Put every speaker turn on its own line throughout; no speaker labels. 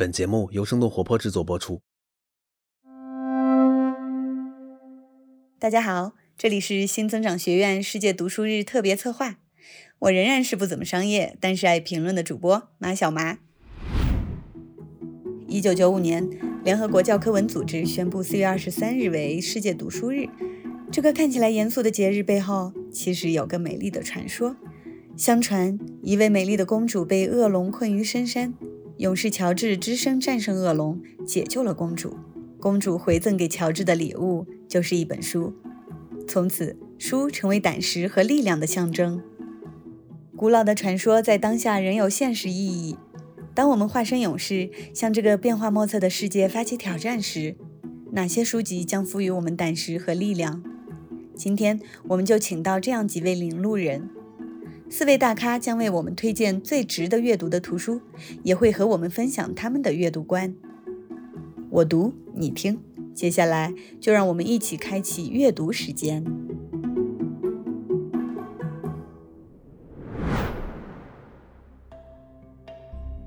本节目由生动活泼制作播出。
大家好，这里是新增长学院世界读书日特别策划，我仍然是不怎么商业，但是爱评论的主播马小麻。一九九五年，联合国教科文组织宣布四月二十三日为世界读书日。这个看起来严肃的节日背后，其实有个美丽的传说。相传，一位美丽的公主被恶龙困于深山。勇士乔治只身战胜恶龙，解救了公主。公主回赠给乔治的礼物就是一本书，从此书成为胆识和力量的象征。古老的传说在当下仍有现实意义。当我们化身勇士，向这个变化莫测的世界发起挑战时，哪些书籍将赋予我们胆识和力量？今天，我们就请到这样几位领路人。四位大咖将为我们推荐最值得阅读的图书，也会和我们分享他们的阅读观。我读你听，接下来就让我们一起开启阅读时间。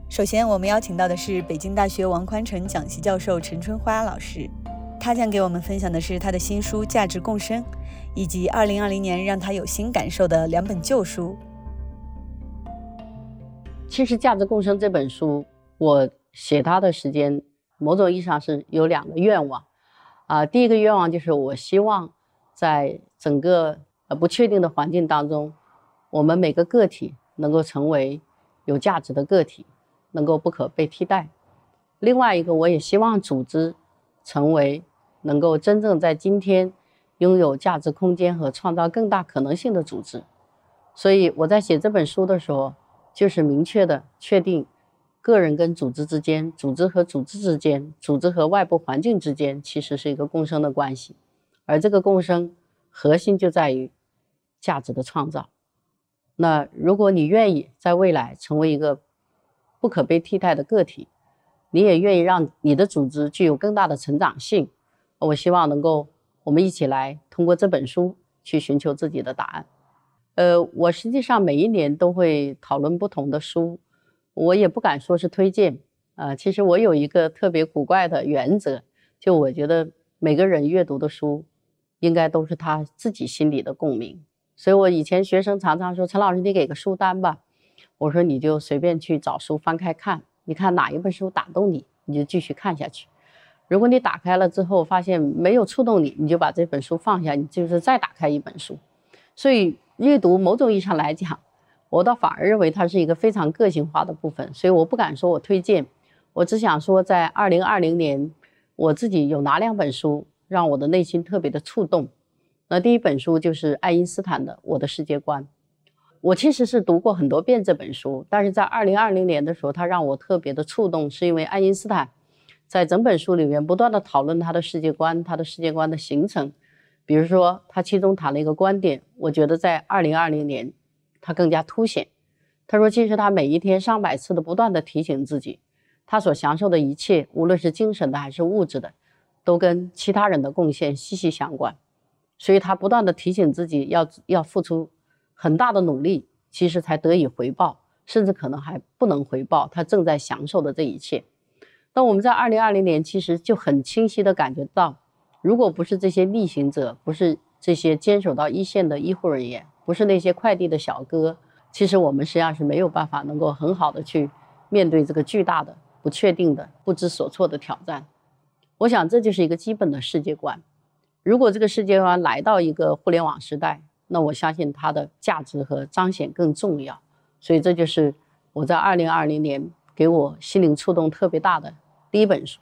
首先，我们邀请到的是北京大学王宽成讲席教授陈春花老师，他将给我们分享的是他的新书《价值共生》，以及2020年让他有新感受的两本旧书。
其实《价值共生》这本书，我写它的时间，某种意义上是有两个愿望，啊，第一个愿望就是我希望，在整个呃不确定的环境当中，我们每个个体能够成为有价值的个体，能够不可被替代。另外一个，我也希望组织成为能够真正在今天拥有价值空间和创造更大可能性的组织。所以我在写这本书的时候。就是明确的确定，个人跟组织之间、组织和组织之间、组织和外部环境之间，其实是一个共生的关系。而这个共生核心就在于价值的创造。那如果你愿意在未来成为一个不可被替代的个体，你也愿意让你的组织具有更大的成长性，我希望能够我们一起来通过这本书去寻求自己的答案。呃，我实际上每一年都会讨论不同的书，我也不敢说是推荐啊。其实我有一个特别古怪的原则，就我觉得每个人阅读的书，应该都是他自己心里的共鸣。所以我以前学生常常说：“陈老师，你给个书单吧。”我说：“你就随便去找书翻开看，你看哪一本书打动你，你就继续看下去。如果你打开了之后发现没有触动你，你就把这本书放下，你就是再打开一本书。”所以。阅读某种意义上来讲，我倒反而认为它是一个非常个性化的部分，所以我不敢说我推荐，我只想说，在二零二零年，我自己有哪两本书让我的内心特别的触动。那第一本书就是爱因斯坦的《我的世界观》，我其实是读过很多遍这本书，但是在二零二零年的时候，它让我特别的触动，是因为爱因斯坦在整本书里面不断的讨论他的世界观，他的世界观的形成。比如说，他其中谈了一个观点，我觉得在二零二零年，他更加凸显。他说，其实他每一天上百次的不断的提醒自己，他所享受的一切，无论是精神的还是物质的，都跟其他人的贡献息息相关。所以他不断的提醒自己，要要付出很大的努力，其实才得以回报，甚至可能还不能回报他正在享受的这一切。那我们在二零二零年，其实就很清晰的感觉到。如果不是这些逆行者，不是这些坚守到一线的医护人员，不是那些快递的小哥，其实我们实际上是没有办法能够很好的去面对这个巨大的、不确定的、不知所措的挑战。我想这就是一个基本的世界观。如果这个世界观来到一个互联网时代，那我相信它的价值和彰显更重要。所以这就是我在二零二零年给我心灵触动特别大的第一本书。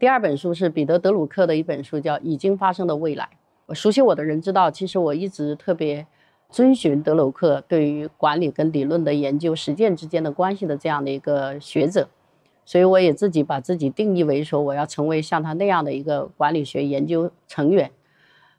第二本书是彼得·德鲁克的一本书，叫《已经发生的未来》。熟悉我的人知道，其实我一直特别遵循德鲁克对于管理跟理论的研究、实践之间的关系的这样的一个学者，所以我也自己把自己定义为说，我要成为像他那样的一个管理学研究成员。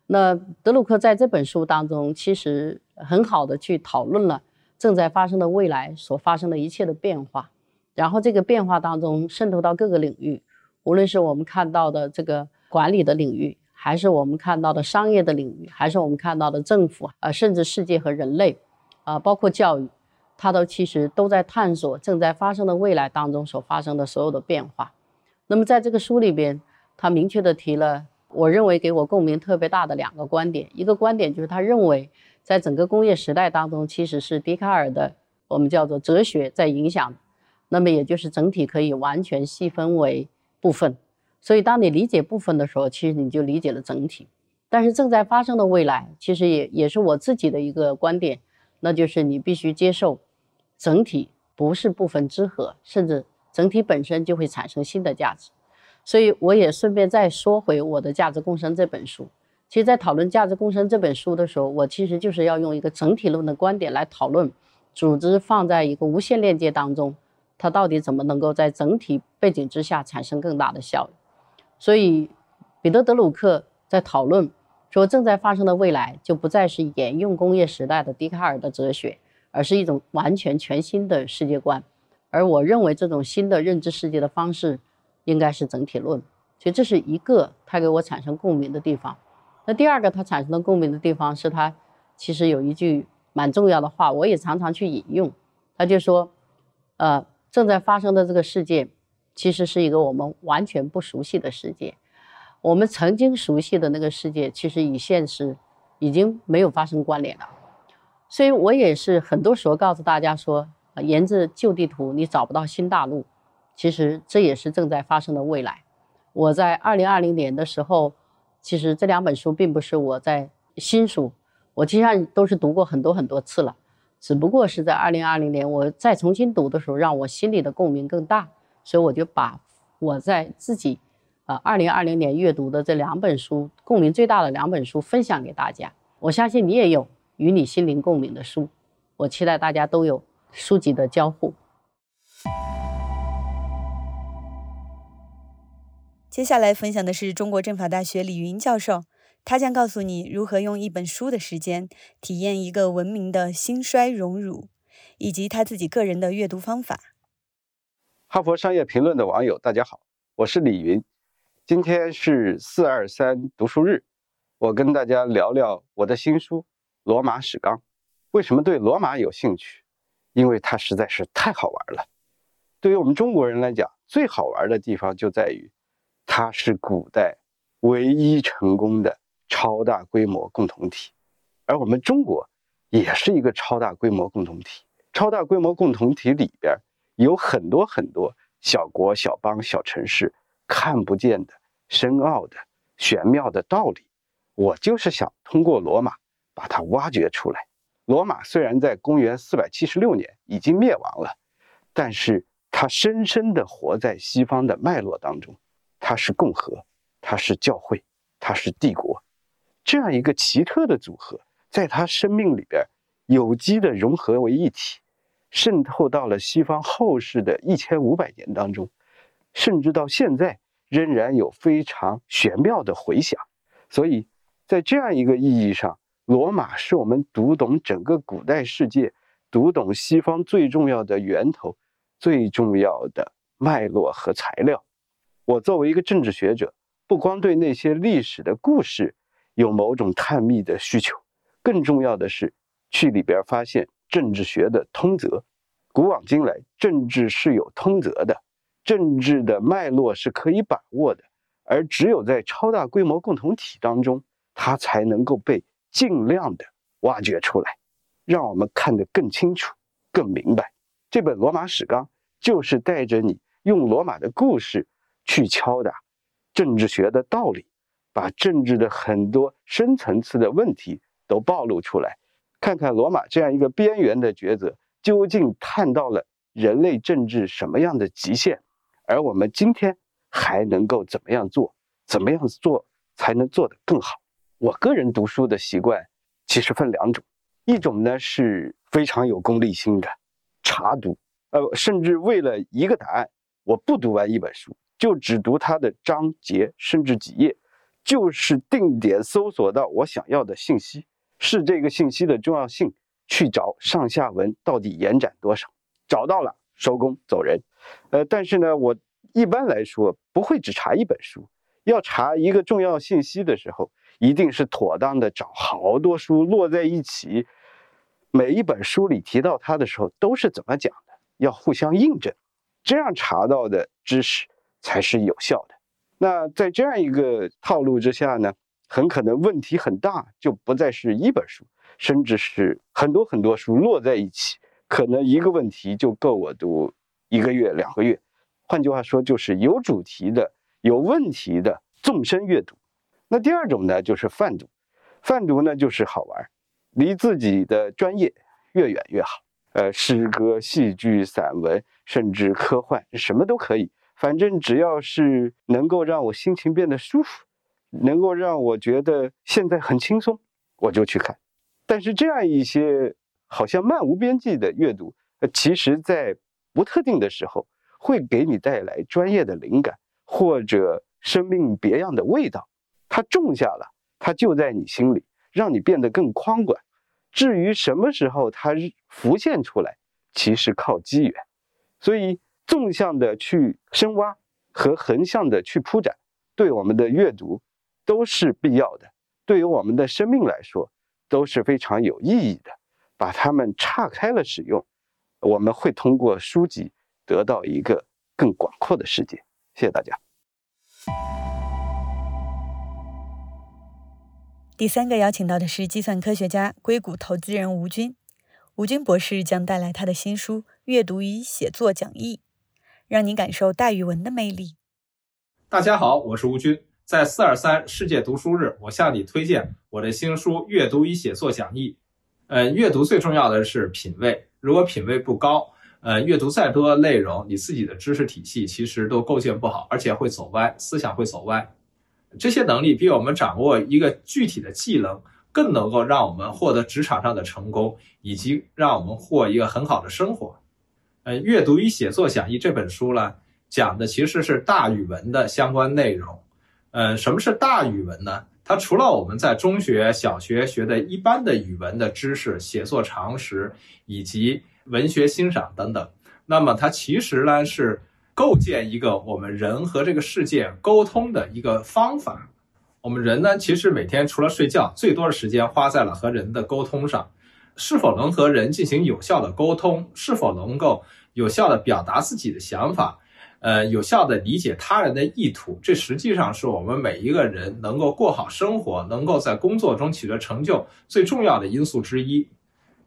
那德鲁克在这本书当中，其实很好的去讨论了正在发生的未来所发生的一切的变化，然后这个变化当中渗透到各个领域。无论是我们看到的这个管理的领域，还是我们看到的商业的领域，还是我们看到的政府啊，甚至世界和人类，啊，包括教育，他都其实都在探索正在发生的未来当中所发生的所有的变化。那么在这个书里边，他明确的提了，我认为给我共鸣特别大的两个观点。一个观点就是他认为，在整个工业时代当中，其实是笛卡尔的我们叫做哲学在影响。那么也就是整体可以完全细分为部分。所以当你理解部分的时候，其实你就理解了整体。但是正在发生的未来，其实也也是我自己的一个观点，那就是你必须接受。整体不是部分之和，甚至整体本身就会产生新的价值。所以我也顺便再说回我的《价值共生》这本书。其实，在讨论《价值共生》这本书的时候，我其实就是要用一个整体论的观点来讨论组织放在一个无限链接当中，它到底怎么能够在整体背景之下产生更大的效益。所以，彼得·德鲁克在讨论说，正在发生的未来就不再是沿用工业时代的笛卡尔的哲学。而是一种完全全新的世界观，而我认为这种新的认知世界的方式应该是整体论，所以这是一个他给我产生共鸣的地方。那第二个他产生的共鸣的地方是他其实有一句蛮重要的话，我也常常去引用，他就说，呃，正在发生的这个世界其实是一个我们完全不熟悉的世界，我们曾经熟悉的那个世界其实与现实已经没有发生关联了。所以我也是很多时候告诉大家说，沿着旧地图你找不到新大陆，其实这也是正在发生的未来。我在二零二零年的时候，其实这两本书并不是我在新书，我实际上都是读过很多很多次了，只不过是在二零二零年我再重新读的时候，让我心里的共鸣更大，所以我就把我在自己呃二零二零年阅读的这两本书共鸣最大的两本书分享给大家。我相信你也有。与你心灵共鸣的书，我期待大家都有书籍的交互。
接下来分享的是中国政法大学李云教授，他将告诉你如何用一本书的时间体验一个文明的兴衰荣辱，以及他自己个人的阅读方法。
哈佛商业评论的网友，大家好，我是李云，今天是四二三读书日，我跟大家聊聊我的新书。罗马史纲，为什么对罗马有兴趣？因为它实在是太好玩了。对于我们中国人来讲，最好玩的地方就在于，它是古代唯一成功的超大规模共同体，而我们中国也是一个超大规模共同体。超大规模共同体里边有很多很多小国、小邦、小城市看不见的深奥的玄妙的道理。我就是想通过罗马。把它挖掘出来。罗马虽然在公元四百七十六年已经灭亡了，但是它深深地活在西方的脉络当中。它是共和，它是教会，它是帝国，这样一个奇特的组合，在他生命里边有机的融合为一体，渗透到了西方后世的一千五百年当中，甚至到现在仍然有非常玄妙的回响。所以在这样一个意义上。罗马是我们读懂整个古代世界、读懂西方最重要的源头、最重要的脉络和材料。我作为一个政治学者，不光对那些历史的故事有某种探秘的需求，更重要的是去里边发现政治学的通则。古往今来，政治是有通则的，政治的脉络是可以把握的，而只有在超大规模共同体当中，它才能够被。尽量的挖掘出来，让我们看得更清楚、更明白。这本《罗马史纲》就是带着你用罗马的故事去敲打政治学的道理，把政治的很多深层次的问题都暴露出来，看看罗马这样一个边缘的抉择究竟探到了人类政治什么样的极限，而我们今天还能够怎么样做？怎么样做才能做得更好？我个人读书的习惯其实分两种，一种呢是非常有功利心的查读，呃，甚至为了一个答案，我不读完一本书，就只读它的章节甚至几页，就是定点搜索到我想要的信息，是这个信息的重要性，去找上下文到底延展多少，找到了收工走人。呃，但是呢，我一般来说不会只查一本书，要查一个重要信息的时候。一定是妥当的，找好多书摞在一起，每一本书里提到它的时候都是怎么讲的，要互相印证，这样查到的知识才是有效的。那在这样一个套路之下呢，很可能问题很大，就不再是一本书，甚至是很多很多书摞在一起，可能一个问题就够我读一个月、两个月。换句话说，就是有主题的、有问题的纵深阅读。那第二种呢，就是泛读。泛读呢，就是好玩，离自己的专业越远越好。呃，诗歌、戏剧、散文，甚至科幻，什么都可以。反正只要是能够让我心情变得舒服，能够让我觉得现在很轻松，我就去看。但是这样一些好像漫无边际的阅读，呃，其实在不特定的时候，会给你带来专业的灵感或者生命别样的味道。它种下了，它就在你心里，让你变得更宽广。至于什么时候它浮现出来，其实靠机缘。所以。纵向的去深挖和横向的去铺展，对我们的阅读都是必要的，对于我们的生命来说都是非常有意义的。把它们岔开了使用，我们会通过书籍得到一个更广阔的世界。谢谢大家。
第三个邀请到的是计算科学家、硅谷投资人吴军。吴军博士将带来他的新书《阅读与写作讲义》。让你感受大语文的魅力。
大家好，我是吴军，在四二三世界读书日，我向你推荐我的新书《阅读与写作讲义》。呃，阅读最重要的是品味，如果品味不高，呃，阅读再多的内容，你自己的知识体系其实都构建不好，而且会走歪，思想会走歪。这些能力比我们掌握一个具体的技能更能够让我们获得职场上的成功，以及让我们过一个很好的生活。呃，阅读与写作讲义这本书呢，讲的其实是大语文的相关内容。呃，什么是大语文呢？它除了我们在中学、小学学的一般的语文的知识、写作常识以及文学欣赏等等，那么它其实呢是构建一个我们人和这个世界沟通的一个方法。我们人呢，其实每天除了睡觉，最多的时间花在了和人的沟通上。是否能和人进行有效的沟通？是否能够有效的表达自己的想法？呃，有效的理解他人的意图？这实际上是我们每一个人能够过好生活、能够在工作中取得成就最重要的因素之一。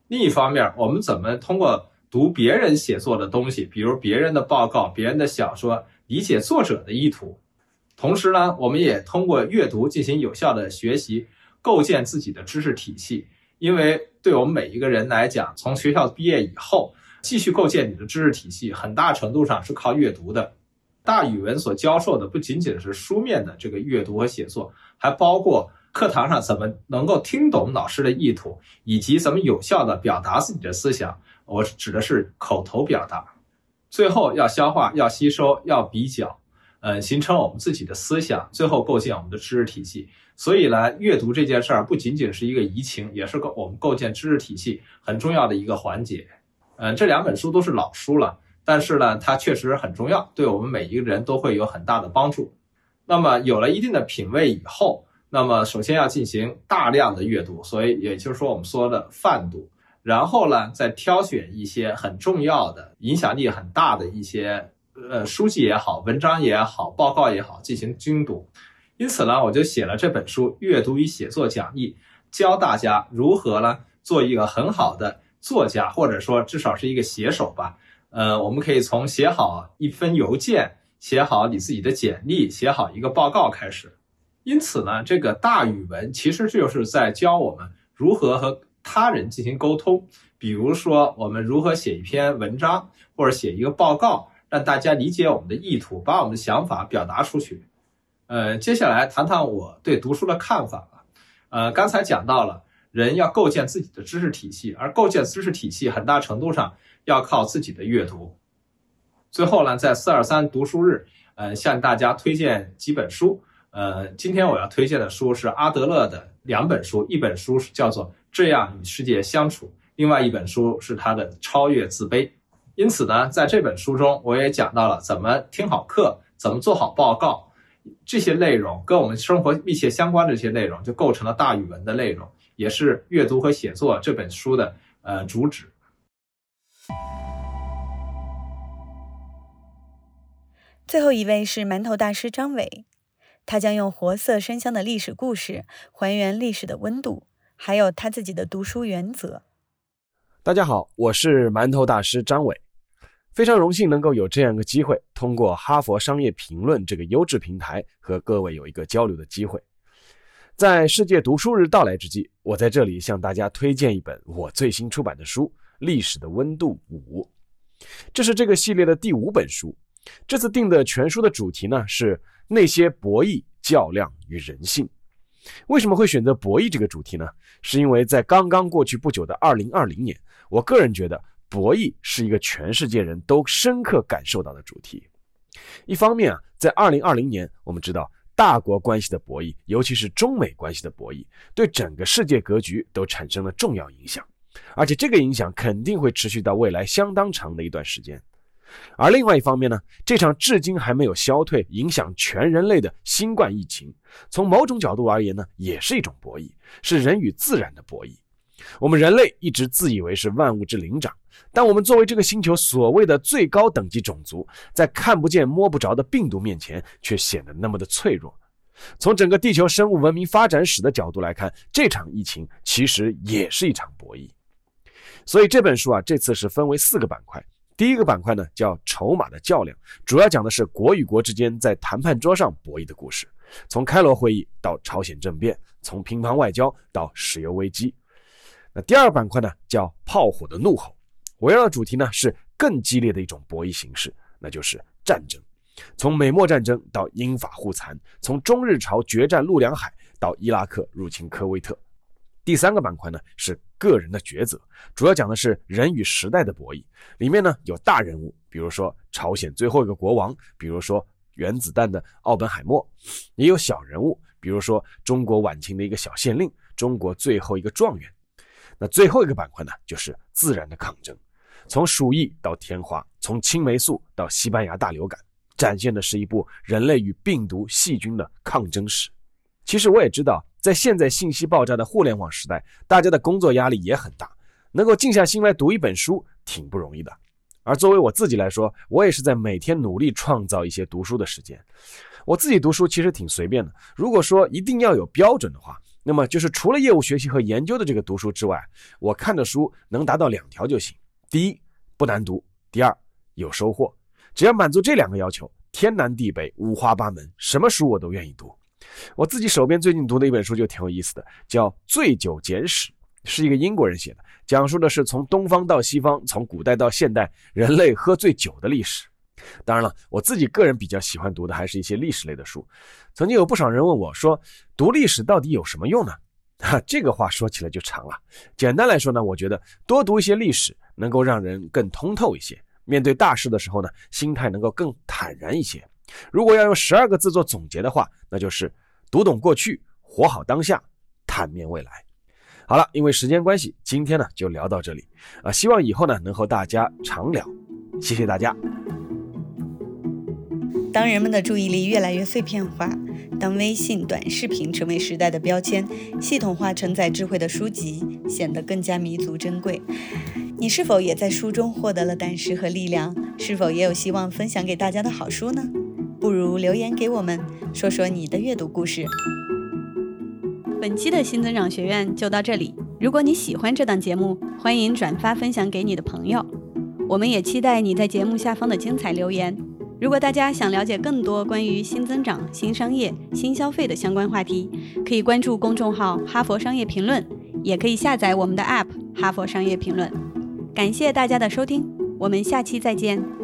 另一方面，我们怎么通过读别人写作的东西，比如别人的报告、别人的小说，理解作者的意图？同时呢，我们也通过阅读进行有效的学习，构建自己的知识体系。因为对我们每一个人来讲，从学校毕业以后，继续构建你的知识体系，很大程度上是靠阅读的。大语文所教授的不仅仅是书面的这个阅读和写作，还包括课堂上怎么能够听懂老师的意图，以及怎么有效的表达自己的思想。我指的是口头表达。最后要消化，要吸收，要比较，呃，形成我们自己的思想，最后构建我们的知识体系。所以呢，阅读这件事儿不仅仅是一个怡情，也是个我们构建知识体系很重要的一个环节。嗯，这两本书都是老书了，但是呢，它确实很重要，对我们每一个人都会有很大的帮助。那么有了一定的品味以后，那么首先要进行大量的阅读，所以也就是说我们说的泛读，然后呢，再挑选一些很重要的、影响力很大的一些呃书籍也好、文章也好、报告也好进行精读。因此呢，我就写了这本书《阅读与写作讲义》，教大家如何呢做一个很好的作家，或者说至少是一个写手吧。呃，我们可以从写好一封邮件、写好你自己的简历、写好一个报告开始。因此呢，这个大语文其实就是在教我们如何和他人进行沟通。比如说，我们如何写一篇文章，或者写一个报告，让大家理解我们的意图，把我们的想法表达出去。呃，接下来谈谈我对读书的看法吧。呃，刚才讲到了人要构建自己的知识体系，而构建知识体系很大程度上要靠自己的阅读。最后呢，在四二三读书日，呃，向大家推荐几本书。呃，今天我要推荐的书是阿德勒的两本书，一本书是叫做《这样与世界相处》，另外一本书是他的《超越自卑》。因此呢，在这本书中，我也讲到了怎么听好课，怎么做好报告。这些内容跟我们生活密切相关的这些内容，就构成了大语文的内容，也是阅读和写作这本书的呃主旨。
最后一位是馒头大师张伟，他将用活色生香的历史故事还原历史的温度，还有他自己的读书原则。
大家好，我是馒头大师张伟，非常荣幸能够有这样一个机会，通过哈佛商业评论这个优质平台和各位有一个交流的机会。在世界读书日到来之际，我在这里向大家推荐一本我最新出版的书《历史的温度五》，这是这个系列的第五本书。这次定的全书的主题呢是那些博弈、较量与人性。为什么会选择博弈这个主题呢？是因为在刚刚过去不久的2020年，我个人觉得博弈是一个全世界人都深刻感受到的主题。一方面啊，在2020年，我们知道大国关系的博弈，尤其是中美关系的博弈，对整个世界格局都产生了重要影响，而且这个影响肯定会持续到未来相当长的一段时间。而另外一方面呢，这场至今还没有消退、影响全人类的新冠疫情，从某种角度而言呢，也是一种博弈，是人与自然的博弈。我们人类一直自以为是万物之灵长，但我们作为这个星球所谓的最高等级种族，在看不见摸不着的病毒面前，却显得那么的脆弱。从整个地球生物文明发展史的角度来看，这场疫情其实也是一场博弈。所以这本书啊，这次是分为四个板块。第一个板块呢叫筹码的较量，主要讲的是国与国之间在谈判桌上博弈的故事，从开罗会议到朝鲜政变，从乒乓外交到石油危机。那第二个板块呢叫炮火的怒吼，围绕的主题呢是更激烈的一种博弈形式，那就是战争，从美墨战争到英法互残，从中日朝决战陆良海到伊拉克入侵科威特。第三个板块呢是个人的抉择，主要讲的是人与时代的博弈。里面呢有大人物，比如说朝鲜最后一个国王，比如说原子弹的奥本海默；也有小人物，比如说中国晚清的一个小县令，中国最后一个状元。那最后一个板块呢，就是自然的抗争，从鼠疫到天花，从青霉素到西班牙大流感，展现的是一部人类与病毒、细菌的抗争史。其实我也知道。在现在信息爆炸的互联网时代，大家的工作压力也很大，能够静下心来读一本书挺不容易的。而作为我自己来说，我也是在每天努力创造一些读书的时间。我自己读书其实挺随便的。如果说一定要有标准的话，那么就是除了业务学习和研究的这个读书之外，我看的书能达到两条就行：第一，不难读；第二，有收获。只要满足这两个要求，天南地北五花八门，什么书我都愿意读。我自己手边最近读的一本书就挺有意思的，叫《醉酒简史》，是一个英国人写的，讲述的是从东方到西方，从古代到现代，人类喝醉酒的历史。当然了，我自己个人比较喜欢读的还是一些历史类的书。曾经有不少人问我说，读历史到底有什么用呢？哈，这个话说起来就长了。简单来说呢，我觉得多读一些历史，能够让人更通透一些，面对大事的时候呢，心态能够更坦然一些。如果要用十二个字做总结的话，那就是读懂过去，活好当下，坦面未来。好了，因为时间关系，今天呢就聊到这里啊，希望以后呢能和大家常聊。谢谢大家。
当人们的注意力越来越碎片化，当微信短视频成为时代的标签，系统化承载智慧的书籍显得更加弥足珍贵。你是否也在书中获得了胆识和力量？是否也有希望分享给大家的好书呢？不如留言给我们，说说你的阅读故事。本期的新增长学院就到这里。如果你喜欢这档节目，欢迎转发分享给你的朋友。我们也期待你在节目下方的精彩留言。如果大家想了解更多关于新增长、新商业、新消费的相关话题，可以关注公众号《哈佛商业评论》，也可以下载我们的 App《哈佛商业评论》。感谢大家的收听，我们下期再见。